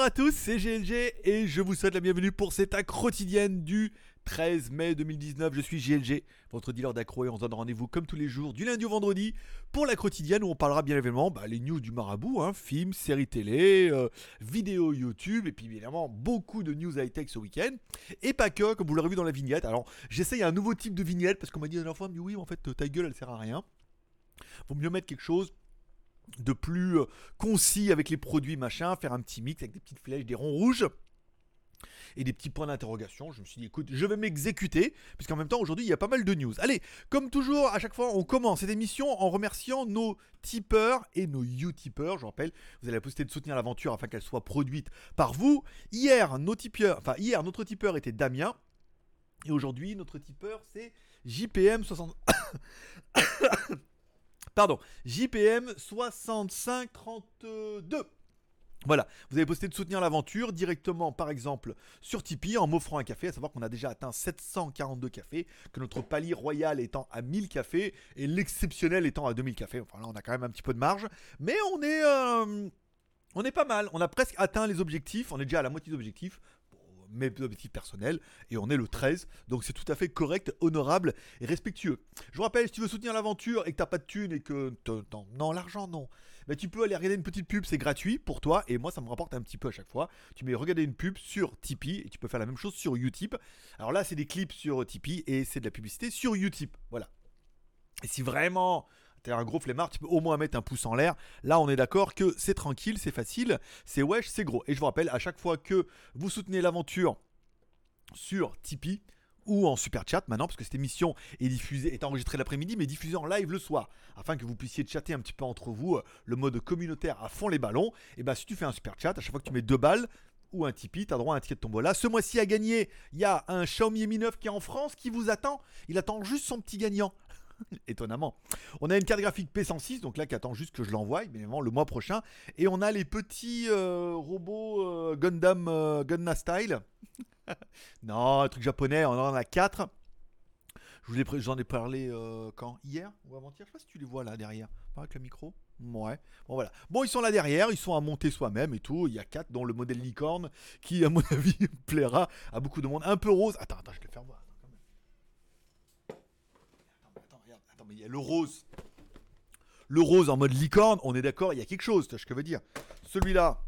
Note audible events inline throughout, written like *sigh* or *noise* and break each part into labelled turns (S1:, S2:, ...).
S1: Bonjour à tous, c'est GLG et je vous souhaite la bienvenue pour cette acte quotidienne du 13 mai 2019. Je suis GLG, votre dealer d'accro et on se donne rendez-vous comme tous les jours du lundi au vendredi pour la quotidienne où on parlera bien évidemment bah, les news du marabout, hein, films, séries télé, euh, vidéos YouTube et puis évidemment beaucoup de news high-tech ce week-end. Et pas que, comme vous l'aurez vu dans la vignette. Alors j'essaye un nouveau type de vignette parce qu'on m'a dit la dernière fois, oui, en fait ta gueule elle sert à rien. Vaut mieux mettre quelque chose de plus euh, concis avec les produits machin, faire un petit mix avec des petites flèches, des ronds rouges et des petits points d'interrogation. Je me suis dit, écoute, je vais m'exécuter, puisqu'en même temps, aujourd'hui, il y a pas mal de news. Allez, comme toujours, à chaque fois, on commence cette émission en remerciant nos tipeurs et nos utipeurs. Je rappelle, vous avez la possibilité de soutenir l'aventure afin qu'elle soit produite par vous. Hier, nos tipeurs, enfin, hier, notre tipeur était Damien. Et aujourd'hui, notre tipeur, c'est JPM 60. *coughs* *coughs* Pardon, JPM 6532. Voilà, vous avez posté de soutenir l'aventure directement par exemple sur Tipeee en m'offrant un café, à savoir qu'on a déjà atteint 742 cafés, que notre palier royal étant à 1000 cafés et l'exceptionnel étant à 2000 cafés. Enfin là on a quand même un petit peu de marge, mais on est... Euh, on est pas mal, on a presque atteint les objectifs, on est déjà à la moitié d'objectifs mes objectifs personnels, et on est le 13, donc c'est tout à fait correct, honorable et respectueux. Je vous rappelle, si tu veux soutenir l'aventure et que t'as pas de thunes et que... Non, l'argent non. Mais tu peux aller regarder une petite pub, c'est gratuit pour toi, et moi ça me rapporte un petit peu à chaque fois. Tu mets regarder une pub sur Tipeee, et tu peux faire la même chose sur Utip. Alors là, c'est des clips sur Tipeee, et c'est de la publicité sur Utip, voilà. Et si vraiment t'es un gros flemmard, tu peux au moins mettre un pouce en l'air. Là, on est d'accord que c'est tranquille, c'est facile, c'est wesh, c'est gros. Et je vous rappelle, à chaque fois que vous soutenez l'aventure sur Tipeee, ou en super chat maintenant, parce que cette émission est diffusée, est enregistrée l'après-midi, mais diffusée en live le soir, afin que vous puissiez chatter un petit peu entre vous, euh, le mode communautaire à fond les ballons. Et bah si tu fais un super chat, à chaque fois que tu mets deux balles, ou un Tipeee, t'as droit à un ticket de tombola. Ce mois-ci à gagner, il y a un Xiaomi Mi 9 qui est en France qui vous attend. Il attend juste son petit gagnant. *laughs* étonnamment. On a une carte graphique P106, donc là qui attend juste que je l'envoie, évidemment, le mois prochain. Et on a les petits euh, robots euh, Gundam euh, Style. *laughs* non, un truc japonais, on en a 4. J'en ai, parlé quand? Hier ou avant-hier? Je sais pas si tu les vois là derrière. avec le micro? Ouais. Bon voilà. Bon, ils sont là derrière, ils sont à monter soi-même et tout. Il y a 4 dont le modèle licorne qui, à mon *laughs* avis, plaira à beaucoup de monde. Un peu rose. Attends, attends, je vais le faire voir. Il y a le rose. Le rose en mode licorne, on est d'accord, il y a quelque chose, tu vois ce que je veux dire. Celui-là,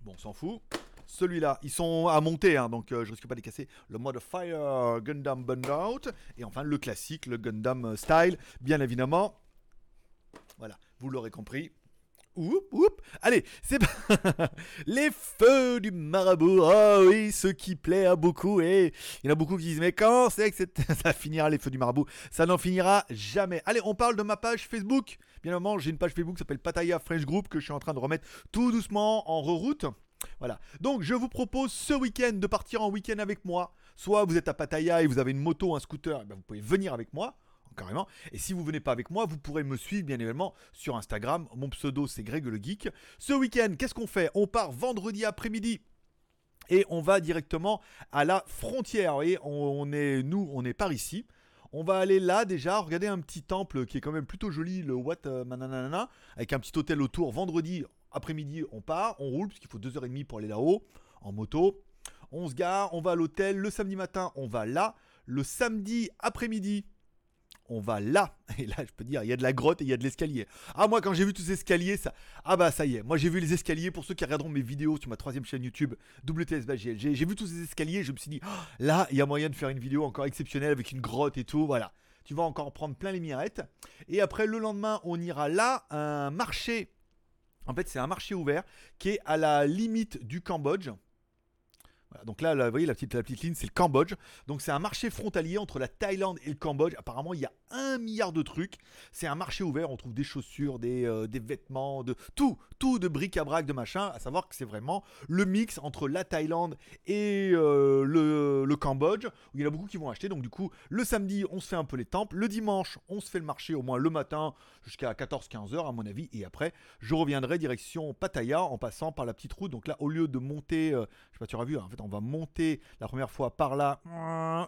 S1: bon, on s'en fout. Celui-là, ils sont à monter, hein, donc euh, je risque pas de les casser. Le mode Fire Gundam Out Et enfin, le classique, le Gundam Style, bien évidemment. Voilà, vous l'aurez compris. Allez, c'est *laughs* les feux du marabout. Oh oui, ce qui plaît à beaucoup. Et il y en a beaucoup qui disent mais quand c'est que *laughs* ça finira les feux du marabout? Ça n'en finira jamais. Allez, on parle de ma page Facebook. Bien évidemment, j'ai une page Facebook qui s'appelle Pataya French Group que je suis en train de remettre tout doucement en reroute. Voilà. Donc je vous propose ce week-end de partir en week-end avec moi. Soit vous êtes à Pattaya et vous avez une moto, un scooter, eh ben, vous pouvez venir avec moi carrément. Et si vous venez pas avec moi, vous pourrez me suivre bien évidemment sur Instagram. Mon pseudo c'est Greg le Geek. Ce week-end, qu'est-ce qu'on fait? On part vendredi après-midi et on va directement à la frontière. Vous voyez, on, est, nous, on est par ici. On va aller là déjà, regarder un petit temple qui est quand même plutôt joli, le Wat euh, Mananana, avec un petit hôtel autour. Vendredi après-midi, on part, on roule, puisqu'il faut 2h30 pour aller là-haut, en moto. On se gare, on va à l'hôtel. Le samedi matin, on va là. Le samedi après-midi, on va là. Et là, je peux dire, il y a de la grotte et il y a de l'escalier. Ah, moi, quand j'ai vu tous ces escaliers, ça. Ah, bah, ça y est. Moi, j'ai vu les escaliers. Pour ceux qui regarderont mes vidéos sur ma troisième chaîne YouTube, WTSBGLG, j'ai vu tous ces escaliers. Je me suis dit, oh, là, il y a moyen de faire une vidéo encore exceptionnelle avec une grotte et tout. Voilà. Tu vas encore prendre plein les mirettes. Et après, le lendemain, on ira là, un marché. En fait, c'est un marché ouvert qui est à la limite du Cambodge donc là, vous voyez, la petite, la petite ligne, c'est le Cambodge. Donc c'est un marché frontalier entre la Thaïlande et le Cambodge. Apparemment, il y a un milliard de trucs. C'est un marché ouvert. On trouve des chaussures, des, euh, des vêtements, de tout, tout de bric-à-brac, de machin. À savoir que c'est vraiment le mix entre la Thaïlande et euh, le, le, Cambodge. Où il y en a beaucoup qui vont acheter. Donc du coup, le samedi, on se fait un peu les temples. Le dimanche, on se fait le marché au moins le matin jusqu'à 14-15 heures à mon avis. Et après, je reviendrai direction Pattaya en passant par la petite route. Donc là, au lieu de monter, euh, je sais pas, tu auras vu, en fait, on va monter la première fois par là.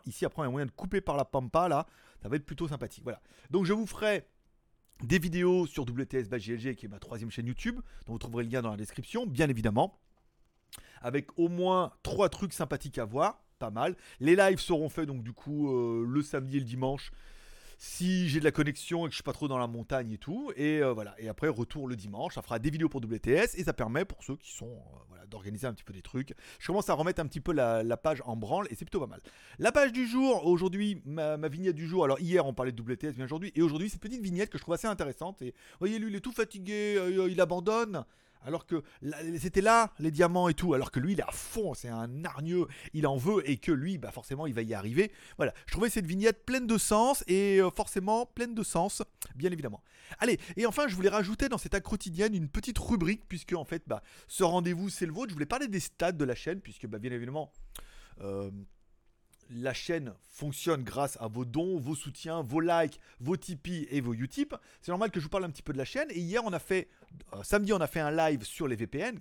S1: Ici, après, on a moyen de couper par la pampa, là. Ça va être plutôt sympathique. Voilà. Donc, je vous ferai des vidéos sur WTS qui est ma troisième chaîne YouTube, dont vous trouverez le lien dans la description, bien évidemment. avec au moins trois trucs sympathiques à voir. Pas mal. Les lives seront faits donc du coup euh, le samedi et le dimanche si j'ai de la connexion et que je suis pas trop dans la montagne et tout. Et euh, voilà. Et après, retour le dimanche. Ça fera des vidéos pour WTS et ça permet pour ceux qui sont euh, voilà, d'organiser un petit peu des trucs. Je commence à remettre un petit peu la, page en branle et c'est plutôt pas mal. La page du jour, aujourd'hui, ma, vignette du jour. Alors hier, on parlait de WTS, bien aujourd'hui. Et aujourd'hui, cette petite vignette que je trouve assez intéressante. Et voyez, lui, il est tout fatigué, euh, il abandonne. Alors que c'était là les diamants et tout, alors que lui il est à fond, c'est un hargneux, il en veut et que lui, bah forcément il va y arriver. Voilà, je trouvais cette vignette pleine de sens et euh, forcément pleine de sens, bien évidemment. Allez, et enfin je voulais rajouter dans cette quotidienne une petite rubrique, puisque en fait, bah, ce rendez-vous c'est le vôtre. Je voulais parler des stats de la chaîne, puisque bah, bien évidemment. Euh, la chaîne fonctionne grâce à vos dons, vos soutiens, vos likes, vos Tipeee et vos Utip. C'est normal que je vous parle un petit peu de la chaîne. Et hier, on a fait, euh, samedi, on a fait un live sur les VPN,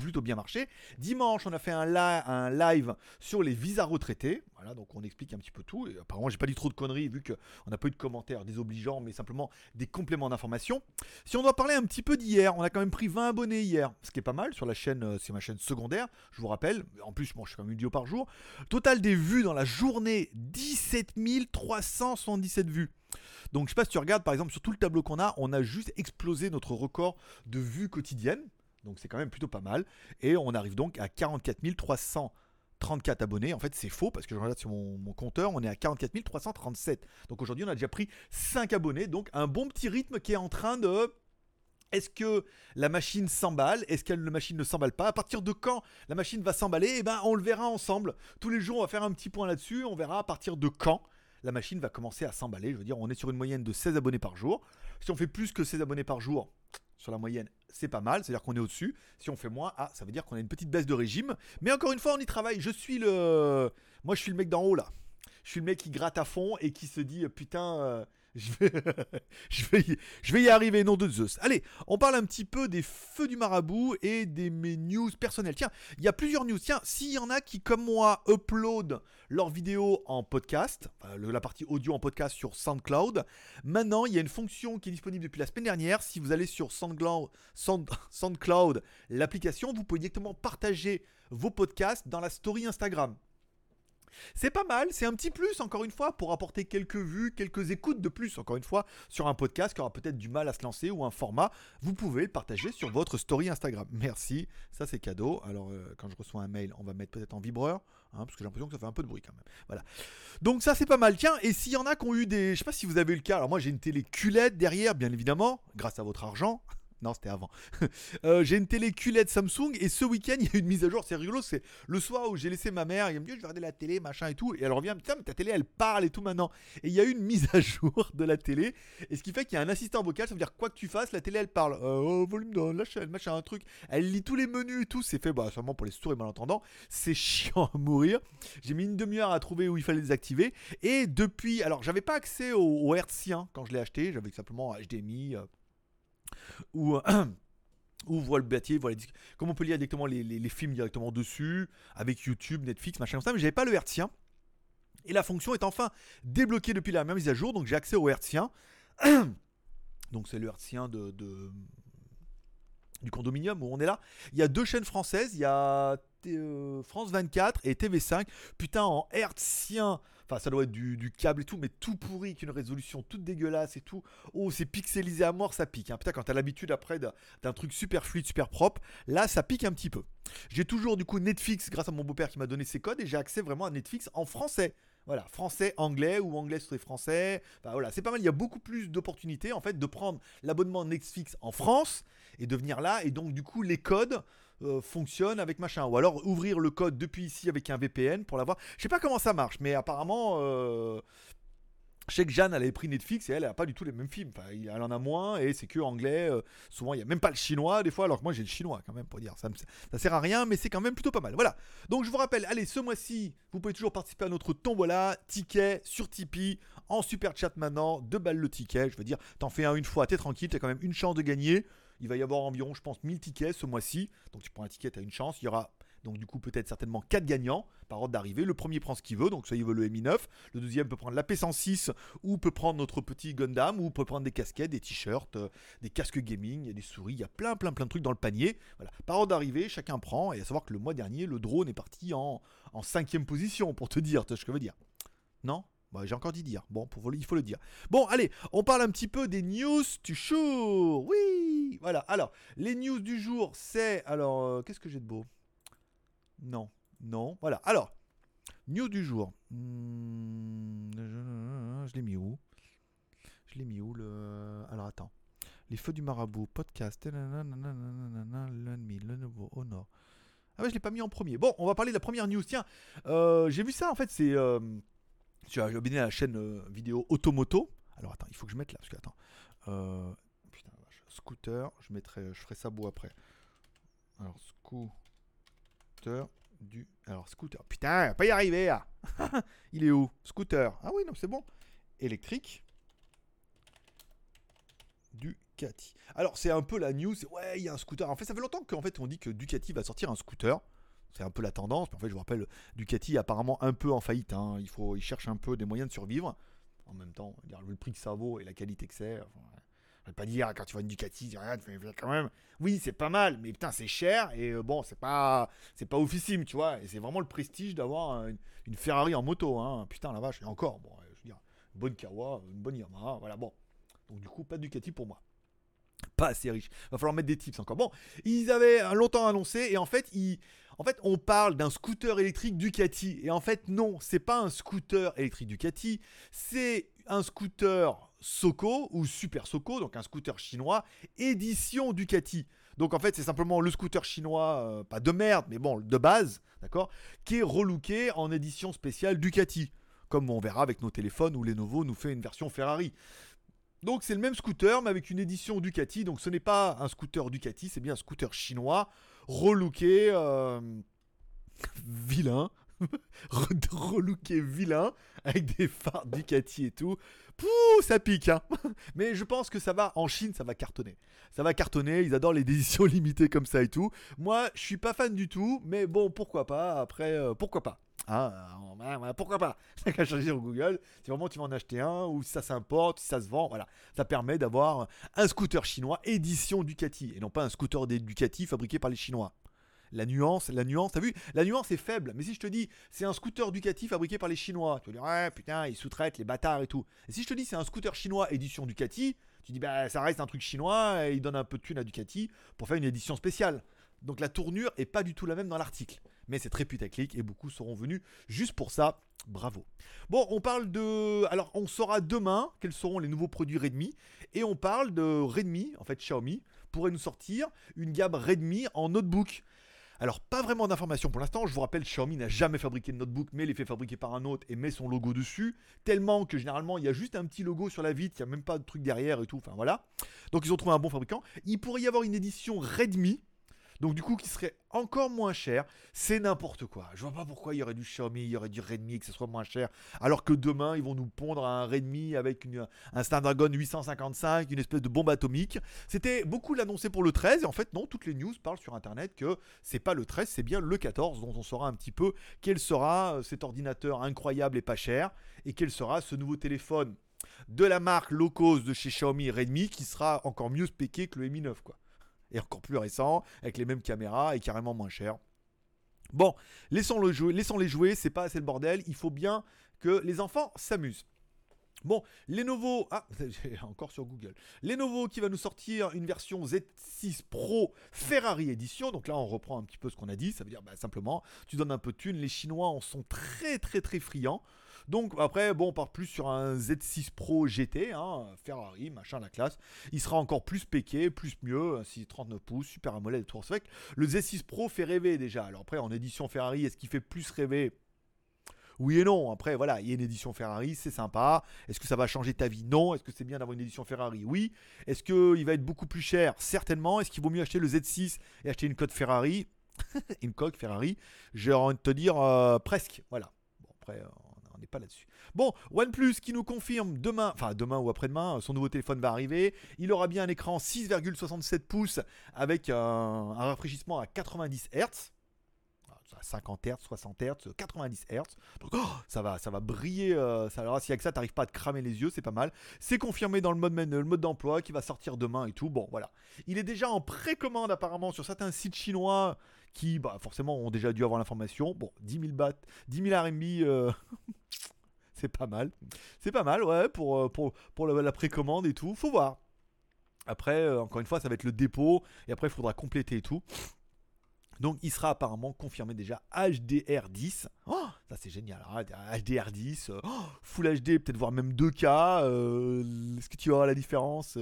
S1: plutôt bien marché. Dimanche, on a fait un, live sur les visas retraités. Voilà, donc on explique un petit peu tout. Et apparemment, j'ai pas dit trop de conneries vu qu'on n'a pas eu de commentaires désobligeants, mais simplement des compléments d'informations. Si on doit parler un petit peu d'hier, on a quand même pris 20 abonnés hier, ce qui est pas mal sur la chaîne, euh, c'est ma chaîne secondaire, je vous rappelle. En plus, moi, je fais quand même une vidéo par jour. Total des vues dans la journée, 17 377 vues. Donc je sais pas si tu regardes par exemple sur tout le tableau qu'on a, on a juste explosé notre record de vues quotidiennes. Donc c'est quand même plutôt pas mal. Et on arrive donc à 44 334 abonnés. En fait, c'est faux parce que je regarde sur mon, compteur, on est à 44 337. Donc aujourd'hui, on a déjà pris 5 abonnés. Donc un bon petit rythme qui est en train de. Est-ce que la machine s'emballe? Est-ce que la machine ne s'emballe pas? À partir de quand la machine va s'emballer? Eh ben, on le verra ensemble. Tous les jours, on va faire un petit point là-dessus. On verra à partir de quand la machine va commencer à s'emballer. Je veux dire, on est sur une moyenne de 16 abonnés par jour. Si on fait plus que 16 abonnés par jour, sur la moyenne, c'est pas mal, c'est-à-dire qu'on est au-dessus. Si on fait moins, ah, ça veut dire qu'on a une petite baisse de régime. Mais encore une fois, on y travaille. Je suis le. Moi, je suis le mec d'en haut là. Je suis le mec qui gratte à fond et qui se dit putain, euh, *laughs* je vais, y, arriver, nom de Zeus. Allez, on parle un petit peu des feux du marabout et des mes news personnelles. Tiens, il y a plusieurs news. Tiens, s'il y en a qui, comme moi, upload leurs vidéos en podcast, la partie audio en podcast sur SoundCloud, maintenant, il y a une fonction qui est disponible depuis la semaine dernière. Si vous allez sur *laughs* SoundCloud l'application, vous pouvez directement partager vos podcasts dans la story Instagram. C'est pas mal, c'est un petit plus, encore une fois, pour apporter quelques vues, quelques écoutes de plus, encore une fois, sur un podcast qui aura peut-être du mal à se lancer ou un format. Vous pouvez le partager sur votre story Instagram. Merci, ça c'est cadeau. Alors, euh, quand je reçois un mail, on va mettre peut-être en vibreur, hein, parce que j'ai l'impression que ça fait un peu de bruit quand même. Voilà. Donc, ça c'est pas mal. Tiens, et s'il y en a qui ont eu des. Je sais pas si vous avez le cas. Alors, moi j'ai une télé culette derrière, bien évidemment, grâce à votre argent. Non, c'était avant. *laughs* Euh, j'ai une télé QLED Samsung et ce week-end, *laughs* il y a une mise à jour. C'est rigolo, c'est le soir où j'ai laissé ma mère. Il me dit, je vais regarder la télé, machin et tout. Et elle revient, putain, mais ta télé, elle parle et tout maintenant. Et il y a eu une mise à *laughs* jour de la télé. Et ce qui fait qu'il y a un assistant vocal. Ça veut dire, quoi que tu fasses, la télé, elle parle. Euh, oh, volume dans la chaîne, machin, un truc. Elle lit tous les menus et tout. C'est fait, bah, seulement pour les sourds et malentendants. C'est chiant à mourir. J'ai mis une demi-heure à trouver où il fallait désactiver. Et depuis, alors, j'avais pas accès au, au hertzien quand je l'ai acheté. J'avais simplement HDMI. Euh, ou. *clears throat* ou voit le bâtier, voilà, comme on peut lire directement les, films directement dessus, avec YouTube, Netflix, machin comme ça, mais j'avais pas le hertzien. Et la fonction est enfin débloquée depuis la même mise à jour, donc j'ai accès au hertzien. *clears throat* donc c'est le hertzien de, du condominium où on est là. Il y a deux chaînes françaises, il y a euh, France 24 et TV5. Putain, en hertzien Enfin, ça doit être du, câble et tout, mais tout pourri, qu'une résolution toute dégueulasse et tout. Oh, c'est pixelisé à mort, ça pique. Hein. Putain, quand t'as l'habitude après d'un truc super fluide, super propre, là, ça pique un petit peu. J'ai toujours du coup Netflix grâce à mon beau-père qui m'a donné ses codes et j'ai accès vraiment à Netflix en français. Voilà, français, anglais ou anglais sur les français. Voilà, c'est pas mal. Il y a beaucoup plus d'opportunités en fait de prendre l'abonnement Netflix en France et de venir là. Et donc, du coup, les codes euh, fonctionne avec machin. Ou alors ouvrir le code depuis ici avec un VPN pour l'avoir. Je sais pas comment ça marche, mais apparemment. Euh, je sais que Jeanne, elle avait pris Netflix et elle, n'a pas du tout les mêmes films. Elle en a moins et c'est que anglais. Euh, souvent, il n'y a même pas le chinois des fois, alors que moi j'ai le chinois quand même pour dire. Ça, ça sert à rien, mais c'est quand même plutôt pas mal. Voilà. Donc je vous rappelle, allez, ce mois-ci, vous pouvez toujours participer à notre tombola, ticket sur Tipeee, en super chat maintenant, deux balles le ticket. Je veux dire, t'en fais un une fois, t'es tranquille, t'as quand même une chance de gagner. Il va y avoir environ, je pense, 1000 tickets ce mois-ci. Donc tu prends un ticket, tu as une chance. Il y aura Donc du coup peut-être certainement 4 gagnants par ordre d'arrivée. Le premier prend ce qu'il veut, donc soit il veut le Mi 9, le deuxième peut prendre la P106 ou peut prendre notre petit Gundam ou peut prendre des casquettes, des t-shirts, euh, des casques gaming, des souris, il y a plein plein plein de trucs dans le panier. Voilà. Par ordre d'arrivée, chacun prend et à savoir que le mois dernier, le drone est parti en, en cinquième position pour te dire, tu vois ce que je veux dire. Non? Bah, j'ai encore dit dire. Bon, pour, il faut le dire. Bon, allez, on parle un petit peu des news du jour. Oui, voilà. Alors, les news du jour, c'est. Alors, euh, qu'est-ce que j'ai de beau? Non, non. Voilà. Alors, news du jour. Hmm, je l'ai mis où? Je l'ai mis où le. Alors, attends. Les feux du marabout, podcast. L'ennemi, le nouveau Honor. Ah ouais, je l'ai pas mis en premier. Bon, on va parler de la première news. Tiens, euh, j'ai vu ça en fait, c'est. Euh, as abonné à la chaîne euh, vidéo Automoto. Alors attends, il faut que je mette là, parce que attends. Euh, scooter, je mettrai, je ferai ça beau après. Alors, scooter du. Alors, scooter. Putain, pas y arriver *laughs* il est où? Scooter. Ah oui, non, c'est bon. Électrique. Ducati. Alors, c'est un peu la news. Ouais, il y a un scooter. En fait, ça fait longtemps qu'en fait, on dit que Ducati va sortir un scooter. C'est un peu la tendance. en fait, je vous rappelle, Ducati apparemment un peu en faillite. Hein. Il, faut, il cherche un peu des moyens de survivre. En même temps, dire, le prix que ça vaut et la qualité que c'est. Je vais pas dire quand tu vois une Ducati, regarde, quand même. Oui, c'est pas mal, mais putain, c'est cher et euh, bon, c'est pas, c'est pas officime, tu vois. Et c'est vraiment le prestige d'avoir une, Ferrari en moto, hein. Putain, la vache. Et encore, bon, je veux dire, une bonne Kawa, une bonne Yamaha, voilà, bon. Donc du coup, pas de Ducati pour moi pas assez riche. Va falloir mettre des tips encore. Bon, ils avaient longtemps annoncé et en fait, ils, en fait, on parle d'un scooter électrique Ducati et en fait, non, c'est pas un scooter électrique Ducati, c'est un scooter Soco ou Super Soco, donc un scooter chinois édition Ducati. Donc en fait, c'est simplement le scooter chinois, euh, pas de merde, mais bon, de base, d'accord, qui est relooké en édition spéciale Ducati comme on verra avec nos téléphones où Lenovo nous fait une version Ferrari. Donc c'est le même scooter mais avec une édition Ducati. Donc ce n'est pas un scooter Ducati, c'est bien un scooter chinois relooké euh, *laughs* vilain. *laughs* relooké vilain avec des phares Ducati et tout. Pouh, ça pique, hein. *laughs* Mais je pense que ça va, en Chine, ça va cartonner. Ça va cartonner, ils adorent les éditions limitées comme ça et tout. Moi, je suis pas fan du tout, mais bon, pourquoi pas, après, euh, pourquoi pas. Ah, pourquoi pas? *laughs* Ça qu'à chercher sur Google. Si vraiment tu vas en acheter un, ou si ça s'importe, si ça se vend, voilà. Ça permet d'avoir un scooter chinois édition Ducati, et non pas un scooter des Ducati fabriqué par les Chinois. La nuance, la nuance, t'as vu? La nuance est faible. Mais si je te dis, c'est un scooter Ducati fabriqué par les Chinois, tu vas dire, ouais, putain, ils sous-traitent les bâtards et tout. Si je te dis, c'est un scooter chinois édition Ducati, tu dis, bah, ça reste un truc chinois, et ils donnent un peu de thune à Ducati pour faire une édition spéciale. Donc la tournure est pas du tout la même dans l'article. Mais c'est très putaclic et beaucoup seront venus juste pour ça. Bravo. Bon, on parle de. Alors, on saura demain quels seront les nouveaux produits Redmi. Et on parle de Redmi, en fait, Xiaomi, pourrait nous sortir une gamme Redmi en notebook. Alors, pas vraiment d'informations pour l'instant. Je vous rappelle, Xiaomi n'a jamais fabriqué de notebook, mais les fait fabriquer par un autre et met son logo dessus. Tellement que généralement, il y a juste un petit logo sur la vitre, il n'y a même pas de truc derrière et tout. Enfin, voilà. Donc, ils ont trouvé un bon fabricant. Il pourrait y avoir une édition Redmi donc du coup qui serait encore moins cher. C'est n'importe quoi. Je vois pas pourquoi il y aurait du Xiaomi, il y aurait du Redmi que ce soit moins cher. Alors que demain ils vont nous pondre un Redmi avec un Snapdragon 855, une espèce de bombe atomique. C'était beaucoup l'annoncer pour le 13 et en fait non, toutes les news parlent sur internet que c'est pas le 13, c'est bien le 14 dont on saura un petit peu quel sera euh, cet ordinateur incroyable et pas cher et quel sera ce nouveau téléphone de la marque low cost de chez Xiaomi Redmi qui sera encore mieux spéqué que le Mi 9 quoi et encore plus récent, avec les mêmes caméras et carrément moins cher. Bon, jouer, laissons-les jouer, c'est pas assez le bordel, il faut bien que les enfants s'amusent. Bon, Lenovo, ah, *laughs* encore sur Google. Lenovo qui va nous sortir une version Z6 Pro Ferrari Edition. Donc là, on reprend un petit peu ce qu'on a dit. Ça veut dire bah, simplement, tu donnes un peu de thunes. Les Chinois en sont très, très, très friands. Donc après, bon, on part plus sur un Z6 Pro GT, hein, Ferrari, machin, la classe. Il sera encore plus péqué, plus mieux, 39 pouces, super AMOLED. C'est le Z6 Pro fait rêver déjà. Alors après, en édition Ferrari, est-ce qu'il fait plus rêver? Oui et non. Après, voilà, il y a une édition Ferrari, c'est sympa. Est-ce que ça va changer ta vie? Non. Est-ce que c'est bien d'avoir une édition Ferrari? Oui. Est-ce qu'il va être beaucoup plus cher? Certainement. Est-ce qu'il vaut mieux acheter le Z6 et acheter une coque Ferrari *laughs* Une coque Ferrari J'ai envie de te dire euh, presque. Voilà. Bon, après, on n'est pas là-dessus. Bon, OnePlus qui nous confirme demain, enfin demain ou après-demain, son nouveau téléphone va arriver. Il aura bien un écran 6,67 pouces avec un rafraîchissement à 90 Hz 50 Hz, 60 Hz, 90 Hz. Donc oh, ça va, ça va briller. Euh, alors, si avec ça, t'arrives pas à te cramer les yeux, c'est pas mal. C'est confirmé dans le mode, le mode d'emploi qui va sortir demain et tout. Bon, voilà. Il est déjà en précommande apparemment sur certains sites chinois qui, bah, forcément, ont déjà dû avoir l'information. Bon, 10 000 bahts, 10 000 RMB. c'est pas mal. C'est pas mal, ouais, pour, euh, pour, pour la, précommande et tout. Faut voir. Après, euh, encore une fois, ça va être le dépôt. Et après, il faudra compléter et tout. Donc il sera apparemment confirmé déjà HDR10. Oh, ça c'est génial. HDR10, hein. oh, Full HD, peut-être voir même 2K. Euh, est-ce que tu auras la différence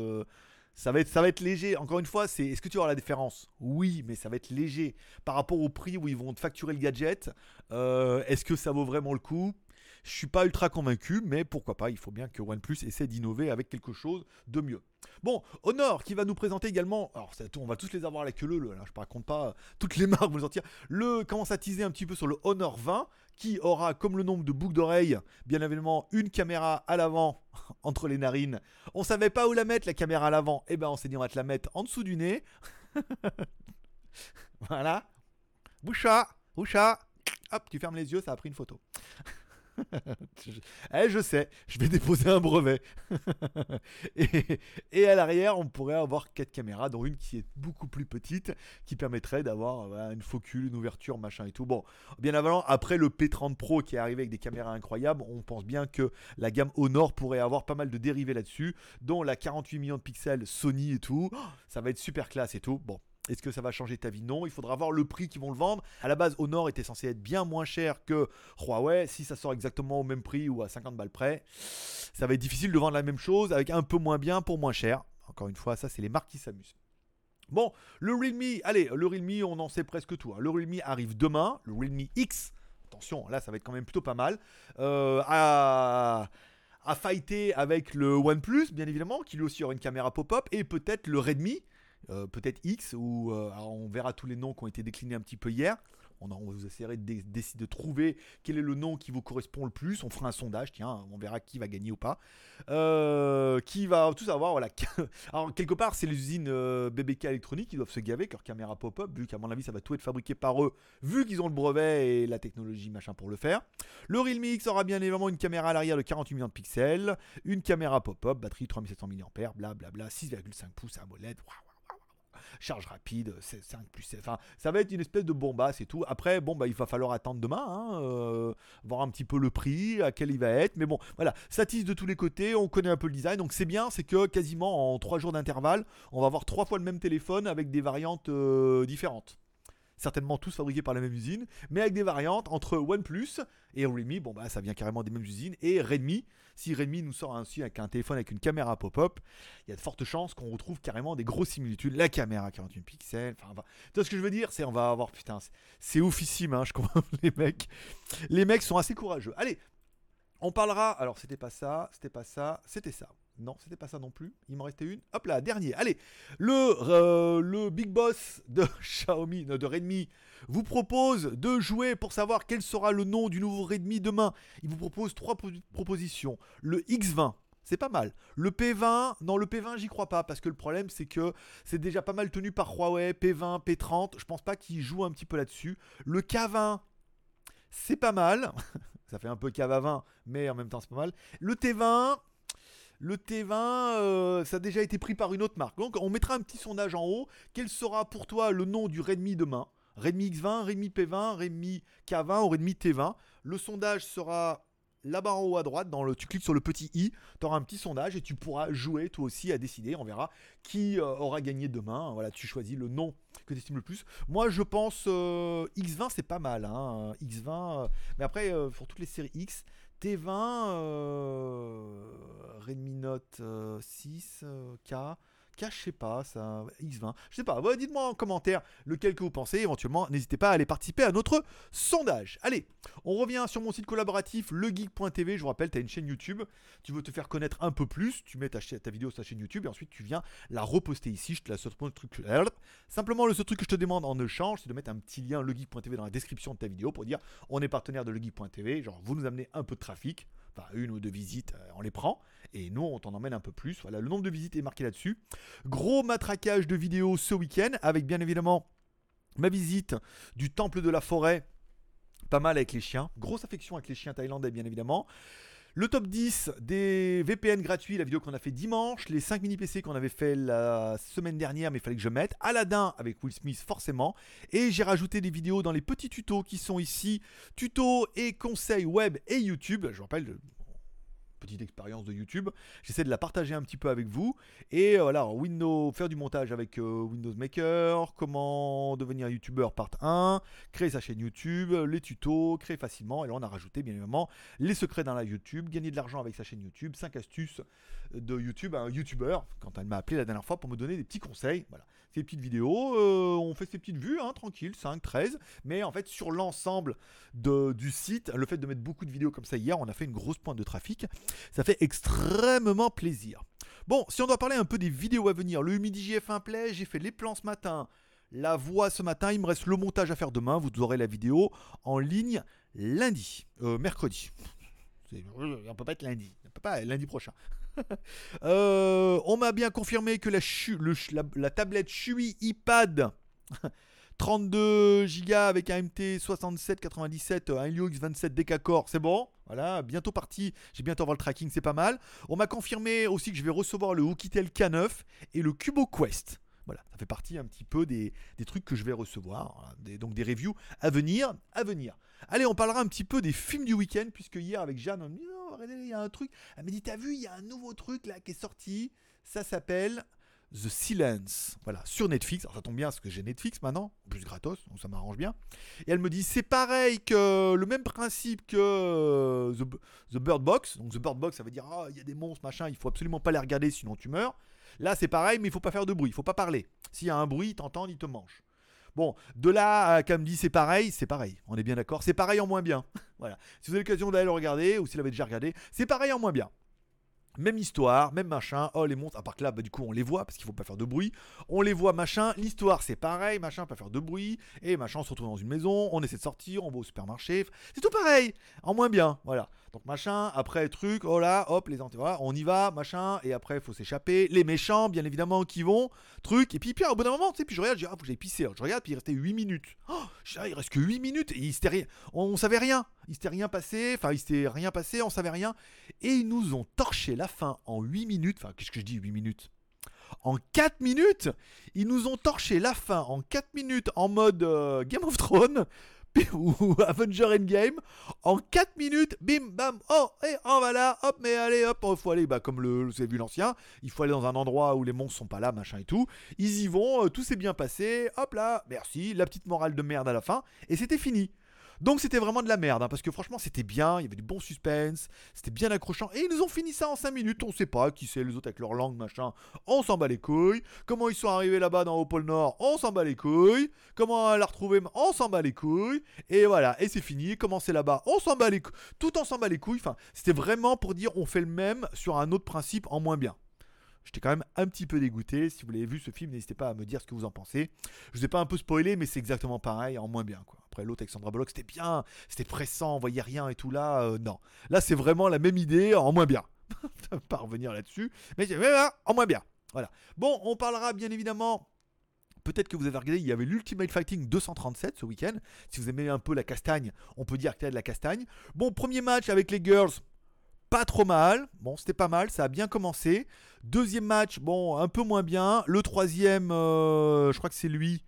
S1: ça va, être, ça va être léger. Encore une fois, c'est est-ce que tu auras la différence? Oui, mais ça va être léger par rapport au prix où ils vont te facturer le gadget. est-ce que ça vaut vraiment le coup? Je suis pas ultra convaincu, mais pourquoi pas, il faut bien que OnePlus essaie d'innover avec quelque chose de mieux. Bon, Honor qui va nous présenter également, alors on va tous les avoir à la queue je ne raconte pas toutes les marques, vous sortir. Le commence à teaser un petit peu sur le Honor 20 qui aura comme le nombre de boucles d'oreilles, bien évidemment, une caméra à l'avant *laughs* entre les narines. On savait pas où la mettre la caméra à l'avant, et eh ben on s'est dit on va te la mettre en dessous du nez. *laughs* voilà. Boucha, boucha. Hop, tu fermes les yeux, ça a pris une photo. *laughs* *laughs* eh, je sais, je vais déposer un brevet. *laughs* et, à l'arrière, on pourrait avoir quatre caméras, dont une qui est beaucoup plus petite, qui permettrait d'avoir une focule, une ouverture, machin et tout. Bon, bien avant, après le P30 Pro qui est arrivé avec des caméras incroyables, on pense bien que la gamme Honor pourrait avoir pas mal de dérivés là-dessus, dont la 48 millions de pixels Sony et tout. Ça va être super classe et tout. Bon, est-ce que ça va changer ta vie? Non. Il faudra voir le prix qu'ils vont le vendre. À la base, Honor était censé être bien moins cher que Huawei. Si ça sort exactement au même prix ou à 50 balles près, ça va être difficile de vendre la même chose avec un peu moins bien pour moins cher. Encore une fois, ça, c'est les marques qui s'amusent. Bon, le Realme, allez, le Realme, on en sait presque tout. Hein. Le Realme arrive demain, le Realme X. Attention, là, ça va être quand même plutôt pas mal. Euh, à à fighter avec le OnePlus, bien évidemment, qui lui aussi aura une caméra pop-up, et peut-être le Redmi, euh, peut-être X, ou euh, on verra tous les noms qui ont été déclinés un petit peu hier. On, on vous essaierait de, de, trouver quel est le nom qui vous correspond le plus. On fera un sondage, tiens, on verra qui va gagner ou pas. Euh, qui va tout savoir, voilà. *laughs* Alors, quelque part, c'est les usines BBK électroniques qui doivent se gaver avec leur caméra pop-up, vu qu'à mon avis, ça va tout être fabriqué par eux, vu qu'ils ont le brevet et la technologie machin pour le faire. Le Realme X aura bien évidemment une caméra à l'arrière de 48 millions de pixels, une caméra pop-up, batterie 3700 mAh, blablabla, 6,5 pouces à molette. Waouh charge rapide, 5 plus Enfin, ça va être une espèce de bombasse et tout. Après, bon, bah, il va falloir attendre demain, hein, euh, voir un petit peu le prix, à quel il va être. Mais bon, voilà, ça tisse de tous les côtés, on connaît un peu le design. Donc c'est bien, c'est que quasiment en 3 jours d'intervalle, on va avoir 3 fois le même téléphone avec des variantes euh, différentes certainement tous fabriqués par la même usine, mais avec des variantes entre OnePlus et Redmi. Bon, bah ça vient carrément des mêmes usines. Et Redmi, si Redmi nous sort ainsi avec un téléphone avec une caméra pop-up, il y a de fortes chances qu'on retrouve carrément des grosses similitudes. La caméra 48 pixels, enfin, tu vois ce que je veux dire? C'est on va avoir, putain, c'est oufissime, hein, je comprends *laughs* les mecs. Les mecs sont assez courageux. Allez, on parlera. Alors, c'était pas ça, c'était pas ça, c'était ça. Non, c'était pas ça non plus. Il m'en restait une. Hop là, dernier. Allez, le, euh, le big boss de *laughs* Xiaomi, de Redmi, vous propose de jouer pour savoir quel sera le nom du nouveau Redmi demain. Il vous propose trois propositions. Le X20. C'est pas mal. Le P20, non, le P20, j'y crois pas parce que le problème, c'est que c'est déjà pas mal tenu par Huawei. P20, P30, je pense pas qu'il joue un petit peu là-dessus. Le K20, c'est pas mal. *laughs* Ça fait un peu cave à 20, mais en même temps, c'est pas mal. Le T20, le T20, euh, ça a déjà été pris par une autre marque. Donc on mettra un petit sondage en haut. Quel sera pour toi le nom du Redmi demain? Redmi X20, Redmi P20, Redmi K20 ou Redmi T20 Le sondage sera là-bas en haut à droite, dans le, tu cliques sur le petit i, tu auras un petit sondage et tu pourras jouer toi aussi à décider. On verra qui euh, aura gagné demain. Voilà, tu choisis le nom que tu estimes le plus. Moi, je pense euh, X20, c'est pas mal. Hein, X20, mais après, pour toutes les séries X, T20, euh, Redmi Note 6, euh, sais pas, ça, X20, je sais pas, dites-moi en commentaire lequel que vous pensez, éventuellement, n'hésitez pas à aller participer à notre sondage. Allez, on revient sur mon site collaboratif, legeek.tv, je vous rappelle, tu as une chaîne YouTube, tu veux te faire connaître un peu plus, tu mets ta, ta vidéo sur ta chaîne YouTube, et ensuite tu viens la reposter ici, je te la truc, simplement le seul truc que je te demande en échange, c'est de mettre un petit lien legeek.tv dans la description de ta vidéo pour dire, on est partenaire de legeek.tv, genre vous nous amenez un peu de trafic, enfin une ou deux visites, euh, on les prend, et nous on t'en emmène un peu plus. Voilà, le nombre de visites est marqué là-dessus. Gros matraquage de vidéos ce week-end, avec bien évidemment ma visite du temple de la forêt pas mal avec les chiens. Grosse affection avec les chiens thaïlandais, bien évidemment. Le top 10 des VPN gratuits, la vidéo qu'on a fait dimanche, les 5 mini PC qu'on avait fait la semaine dernière, mais il fallait que je mette, Aladdin avec Will Smith forcément, et j'ai rajouté des vidéos dans les petits tutos qui sont ici, tutos et conseils web et YouTube. Je vous rappelle, petite expérience de YouTube. J'essaie de la partager un petit peu avec vous. Et euh, voilà, Windows, faire du montage avec euh, Windows Maker, comment devenir YouTuber part 1, créer sa chaîne YouTube, les tutos, créer facilement. Et là, on a rajouté bien évidemment les secrets dans la YouTube, gagner de l'argent avec sa chaîne YouTube, 5 astuces de YouTube à un YouTuber, quand elle m'a appelé la dernière fois pour me donner des petits conseils. Voilà, ces petites vidéos, euh, on fait ces petites vues, hein, tranquille, 5, 13. Mais en fait, sur l'ensemble du site, le fait de mettre beaucoup de vidéos comme ça hier, on a fait une grosse pointe de trafic. Ça fait extrêmement plaisir. Bon, si on doit parler un peu des vidéos à venir, le Humidi GF1 Play, j'ai fait les plans ce matin, la voix ce matin, il me reste le montage à faire demain, vous aurez la vidéo en ligne lundi, euh, mercredi. On peut pas être lundi, on peut pas lundi prochain. *laughs* Euh, on m'a bien confirmé que la, tablette Shui iPad *laughs* 32 Go avec un MT 6797, un Helio X27 Decacore, c'est bon? Voilà, bientôt parti. J'ai bientôt avoir le tracking, c'est pas mal. On m'a confirmé aussi que je vais recevoir le Oukitel K9 et le Cubo Quest. Voilà, ça fait partie un petit peu des, trucs que je vais recevoir. donc des reviews à venir, à venir. Allez, on parlera un petit peu des films du week-end, puisque hier avec Jeanne, on me dit, oh, regardez, il y a un truc. Elle m'a dit, t'as vu, il y a un nouveau truc là qui est sorti. Ça s'appelle The Silence, voilà, sur Netflix. Alors ça tombe bien parce que j'ai Netflix maintenant, en plus gratos, donc ça m'arrange bien. Et elle me dit c'est pareil que le même principe que euh, The, Bird Box. Donc The Bird Box, ça veut dire ah il y a des monstres machin, il faut absolument pas les regarder sinon tu meurs. Là c'est pareil, mais il faut pas faire de bruit, il faut pas parler. S'il y a un bruit, ils t'entendent, ils te mangent. Bon, de là à dit c'est pareil, c'est pareil. On est bien d'accord. C'est pareil en moins bien. *laughs* voilà. Si vous avez l'occasion d'aller le regarder, ou si vous l'avez déjà regardé, c'est pareil en moins bien. Même histoire, même machin. Oh, les monstres, à part que là, bah, du coup, on les voit parce qu'il faut pas faire de bruit. On les voit, machin. L'histoire, c'est pareil, machin, pas faire de bruit. Et machin, on se retrouve dans une maison, on essaie de sortir, on va au supermarché. C'est tout pareil, en moins bien. Voilà. Donc, machin, après, truc, oh là, hop, les voilà, on y va, machin. Et après, il faut s'échapper. Les méchants, bien évidemment, qui vont, truc. Et puis, puis au bout d'un moment, tu sais, puis je regarde, je dis, ah, faut que pisser. je regarde, puis il restait 8 minutes. Oh, ah, il reste que 8 minutes. Et il rien. On, savait rien. Il s'était rien passé. Enfin, il s'était rien passé, on savait rien. Et ils nous ont torché la fin en 8 minutes, enfin qu'est-ce que je dis 8 minutes? En 4 minutes, ils nous ont torché la fin en 4 minutes en mode euh, Game of Thrones *laughs* ou Avenger Endgame. En 4 minutes, bim, bam, oh, et oh, voilà, hop, mais allez, hop, il faut aller, bah, comme vous avez vu l'ancien, il faut aller dans un endroit où les monstres sont pas là, machin et tout. Ils y vont, euh, tout s'est bien passé, hop là, merci, la petite morale de merde à la fin, et c'était fini. Donc c'était vraiment de la merde, hein, parce que franchement c'était bien, il y avait du bon suspense, c'était bien accrochant, et ils ont fini ça en 5 minutes, on sait pas qui c'est les autres avec leur langue, machin, on s'en bat les couilles, comment ils sont arrivés là-bas dans au pôle Nord, on s'en bat les couilles, comment la retrouver, on s'en bat les couilles, et voilà, et c'est fini, comment c'est là-bas, on s'en bat les couilles, tout en s'en bat les couilles, enfin c'était vraiment pour dire on fait le même sur un autre principe en moins bien. J'étais quand même un petit peu dégoûté. Si vous l'avez vu ce film, n'hésitez pas à me dire ce que vous en pensez. Je vous ai pas un peu spoilé, mais c'est exactement pareil, en moins bien. Après, l'autre avec Sandra c'était bien, c'était pressant, on voyait rien et tout là. Euh, non. Là, c'est vraiment la même idée, en moins bien. *laughs* pas revenir là-dessus, mais en moins bien. Voilà. Bon, on parlera bien évidemment peut-être que vous avez regardé, il y avait l'Ultimate Fighting 237 ce week-end. Si vous aimez un peu la castagne, on peut dire qu'il y a de la castagne. Bon, premier match avec les girls, pas trop mal. Bon, c'était pas mal, ça a bien commencé. Deuxième match, bon, un peu moins bien. Le troisième, euh, je crois que c'est lui.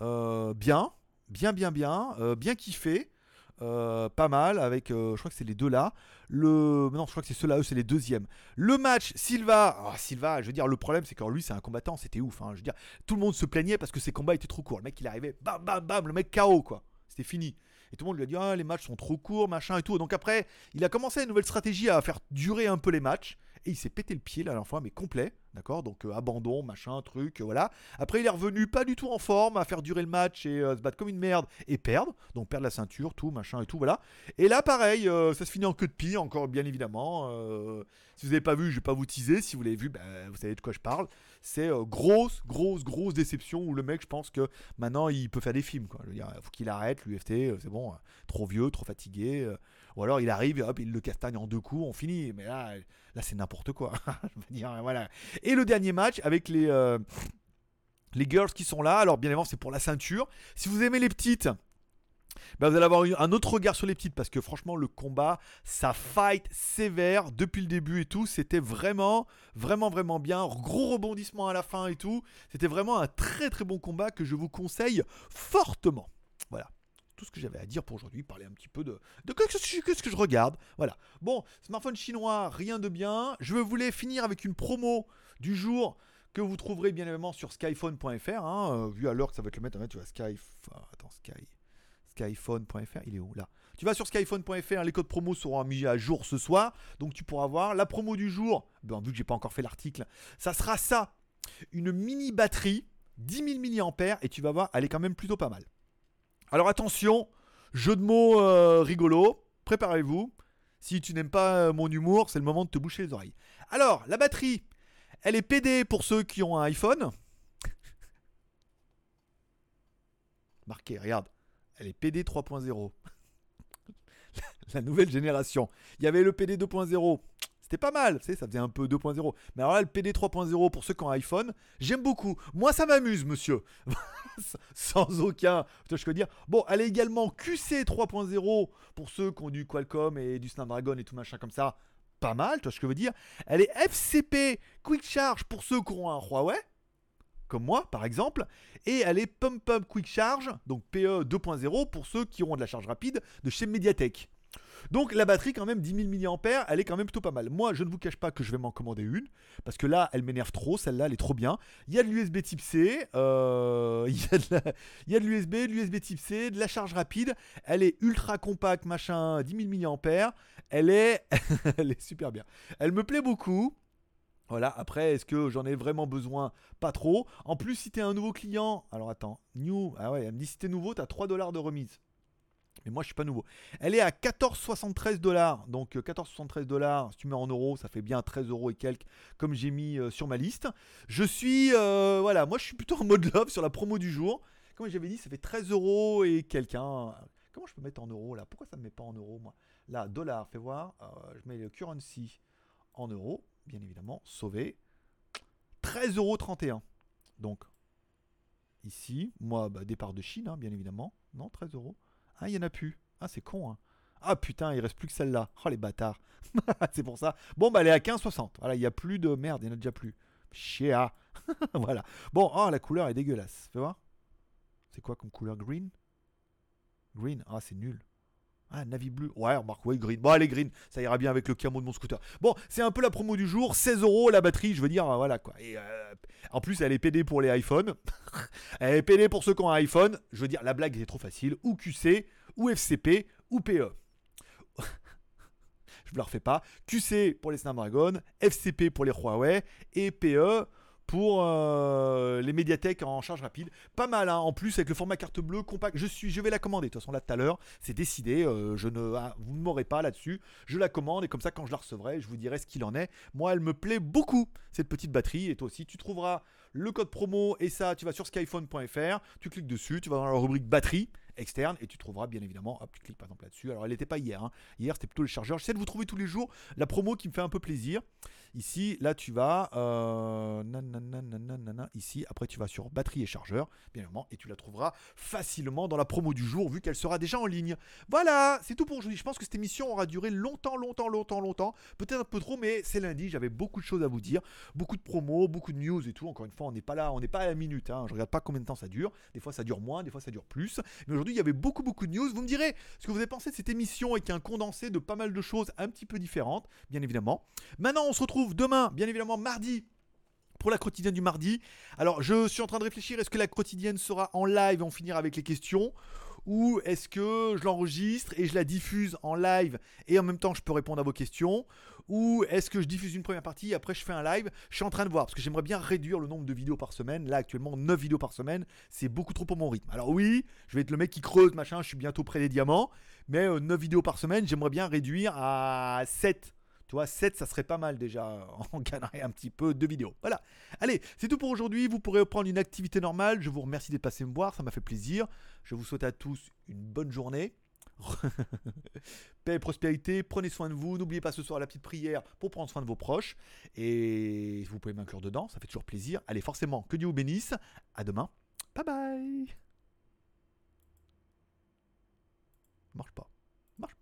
S1: Euh, bien, bien, bien, bien, euh, bien kiffé. pas mal avec, je crois que c'est les deux là. Le, non, je crois que c'est ceux-là, eux, c'est les deuxièmes. Le match Silva, oh, Silva, je veux dire, le problème c'est que lui c'est un combattant, c'était ouf. Hein, je veux dire, tout le monde se plaignait parce que ses combats étaient trop courts. Le mec il arrivait, bam, bam, bam, le mec KO quoi. C'était fini. Et tout le monde lui a dit ah, les matchs sont trop courts, machin et tout. Donc après, il a commencé une nouvelle stratégie à faire durer un peu les matchs. Et il s'est pété le pied la dernière fois, mais complet. D'accord Donc euh, abandon, machin, truc, euh, voilà. Après, il est revenu pas du tout en forme à faire durer le match et euh, se battre comme une merde et perdre. Donc perdre la ceinture, tout, machin et tout, voilà. Et là, pareil, ça se finit en queue de pie, encore bien évidemment. si vous n'avez pas vu, je vais pas vous teaser. Si vous l'avez vu, ben, vous savez de quoi je parle. C'est grosse, grosse, grosse déception où le mec, je pense que maintenant, il peut faire des films. Quoi. Il faut qu'il arrête, l'UFT, c'est bon, trop vieux, trop fatigué. Ou alors il arrive, hop, il le castagne en deux coups, on finit. Mais là, là c'est n'importe quoi. *laughs* je veux dire, voilà. Et le dernier match avec les, euh, les girls qui sont là. Alors bien évidemment, c'est pour la ceinture. Si vous aimez les petites, bah, vous allez avoir un autre regard sur les petites parce que franchement le combat, ça fight sévère depuis le début et tout. C'était vraiment, vraiment, vraiment bien. Gros rebondissement à la fin et tout. C'était vraiment un très très bon combat que je vous conseille fortement. Voilà tout ce que j'avais à dire pour aujourd'hui, parler un petit peu de, de que, que je regarde. Voilà. Bon, smartphone chinois, rien de bien. Je voulais finir avec une promo jour que vous trouverez bien évidemment sur skyphone.fr. Hein, euh, vu à l'heure que ça va être le mettre, hein, tu vois, sky, attends, sky, skyphone.fr, il est où là? Tu vas sur skyphone.fr, les codes promo seront mis à jour ce soir, donc tu pourras voir la promo du jour. Ben, vu que j'ai pas encore fait l'article, ça sera ça, une mini batterie, 10 000 mAh, et tu vas voir, elle est quand même plutôt pas mal. Alors attention, jeu de mots euh, rigolo, préparez-vous. Si tu n'aimes pas euh, mon humour, c'est le moment de te boucher les oreilles. Alors, la batterie, elle est PD pour ceux qui ont un iPhone. Marqué, regarde. Elle est PD 3.0. *laughs* la nouvelle génération. Il y avait le PD 2.0. C'était pas mal, ça faisait un peu 2.0. Mais alors là, le PD 3.0 pour ceux qui ont un iPhone, j'aime beaucoup. Moi, ça m'amuse, monsieur. *laughs* Sans aucun. Je peux dire. Bon, elle est également QC 3.0 pour ceux qui ont du Qualcomm et du Snapdragon et tout machin comme ça. Pas mal, tu ce que je veux dire. Elle est FCP Quick Charge pour ceux qui ont un Huawei comme moi par exemple, et elle est Pump Up Quick Charge, donc PE 2.0 pour ceux qui auront de la charge rapide de chez Mediatek. Donc la batterie quand même 10 000 mAh, elle est quand même plutôt pas mal. Moi je ne vous cache pas que je vais m'en commander une, parce que là elle m'énerve trop, celle-là elle est trop bien. Il y a de l'USB type C, euh, *laughs* il y a de l'USB, de l'USB type C, de la charge rapide, elle est ultra compacte, machin, 10 000 mAh, elle est, *laughs* elle est super bien. Elle me plaît beaucoup. Voilà, après, est-ce que j'en ai vraiment besoin? Pas trop. En plus, si t'es un nouveau client, alors attends, new, ah ouais, elle me dit si t'es nouveau, t'as 3 dollars de remise. Mais moi, je suis pas nouveau. Elle est à 14,73 dollars. Donc 14,73 euh, dollars, si tu mets en euros, ça fait bien 13 euros et quelques, comme j'ai mis euh, sur ma liste. Je suis, euh, voilà, moi, je suis plutôt en mode love sur la promo du jour. Comme j'avais dit, ça fait 13 euros et quelqu'un. Comment je peux mettre en euros là? Pourquoi ça ne me met pas en euros moi? Là, dollar, fais voir. je mets le currency en euros, bien évidemment, sauvé. 13,31 euros. Donc, ici, moi, bah, départ de Chine, hein, bien évidemment. Non, 13 euros. Ah, il n'y en a plus. Ah, c'est con, hein. Ah putain, il reste plus que celle-là. Oh les bâtards. *laughs* c'est pour ça. Bon, bah elle est à 15,60. Voilà, il n'y a plus de merde, il n'y en a déjà plus. Chia. *laughs* voilà. Bon, oh la couleur est dégueulasse. Fais voir. C'est quoi comme couleur? Green? Green? Ah, c'est nul. Ah, navy bleu. Ouais, remarque, ouais, green. Bon, allez, green. Ça ira bien avec le camo de mon scooter. Bon, c'est un peu la promo du jour. 16 euros la batterie, je veux dire, voilà quoi. Euh, en plus, elle est PD pour les iPhones. *laughs* elle est PD pour ceux qui ont un iPhone. Je veux dire, la blague est trop facile. Ou QC, ou FCP, ou PE. *laughs* je ne le refais pas. QC pour les Snapdragon, FCP pour les Huawei et PE pour euh, les médiathèques en charge rapide. Pas mal, hein. en plus avec le format carte bleue compact. Je, suis, je vais la commander. De toute façon, là tout à l'heure, c'est décidé. Euh, je ne, ah, vous ne m'aurez pas là-dessus. Je la commande et comme ça, quand je la recevrai, je vous dirai ce qu'il en est. Moi, elle me plaît beaucoup cette petite batterie. Et toi aussi, tu trouveras le code promo et ça, tu vas sur skyphone.fr, tu cliques dessus, tu vas dans la rubrique batterie externe et tu trouveras bien évidemment, hop, tu cliques par exemple là-dessus. Alors elle n'était pas hier, hein. hier c'était plutôt le chargeur. J'essaie de vous trouver tous les jours la promo qui me fait un peu plaisir. Ici, là tu vas, euh, ici, après tu vas sur batterie et chargeur, bien évidemment, et tu la trouveras facilement dans la promo du jour vu qu'elle sera déjà en ligne. Voilà, c'est tout pour aujourd'hui. Je pense que cette émission aura duré longtemps, longtemps, longtemps, longtemps. Peut-être un peu trop, mais c'est lundi, j'avais beaucoup de choses à vous dire, beaucoup de promos, beaucoup de news et tout. Encore une fois, on n'est pas là, on n'est pas à la minute. Hein. Je regarde pas combien de temps ça dure. Des fois ça dure moins, des fois ça dure plus. Mais il y avait beaucoup, beaucoup de news. Vous me direz ce que vous avez pensé de cette émission avec un condensé de pas mal de choses un petit peu différentes, bien évidemment. Maintenant, on se retrouve demain, bien évidemment, mardi pour la quotidienne du mardi. Alors, je suis en train de réfléchir, est-ce que la quotidienne sera en live? Et on finira avec les questions ou est-ce que je l'enregistre et je la diffuse en live et en même temps je peux répondre à vos questions ou est-ce que je diffuse une première partie et après je fais un live? Je suis en train de voir parce que j'aimerais bien réduire le nombre de vidéos par semaine. Là actuellement 9 vidéos par semaine, c'est beaucoup trop pour mon rythme. Alors oui, je vais être le mec qui creuse machin, je suis bientôt près des diamants, mais 9 euh, vidéos par semaine, j'aimerais bien réduire à 7 tu vois, 7, ça serait pas mal déjà. *laughs* On gagnerait un petit peu de vidéos. Voilà. Allez, c'est tout pour aujourd'hui. Vous pourrez reprendre une activité normale. Je vous remercie d'être passé me voir. Ça m'a fait plaisir. Je vous souhaite à tous une bonne journée. *laughs* Paix et prospérité, prenez soin de vous, n'oubliez pas ce soir la petite prière pour prendre soin de vos proches, et vous pouvez m'inclure dedans, ça fait toujours plaisir. Allez, forcément, que Dieu vous bénisse, à demain, bye bye marche pas. Marche.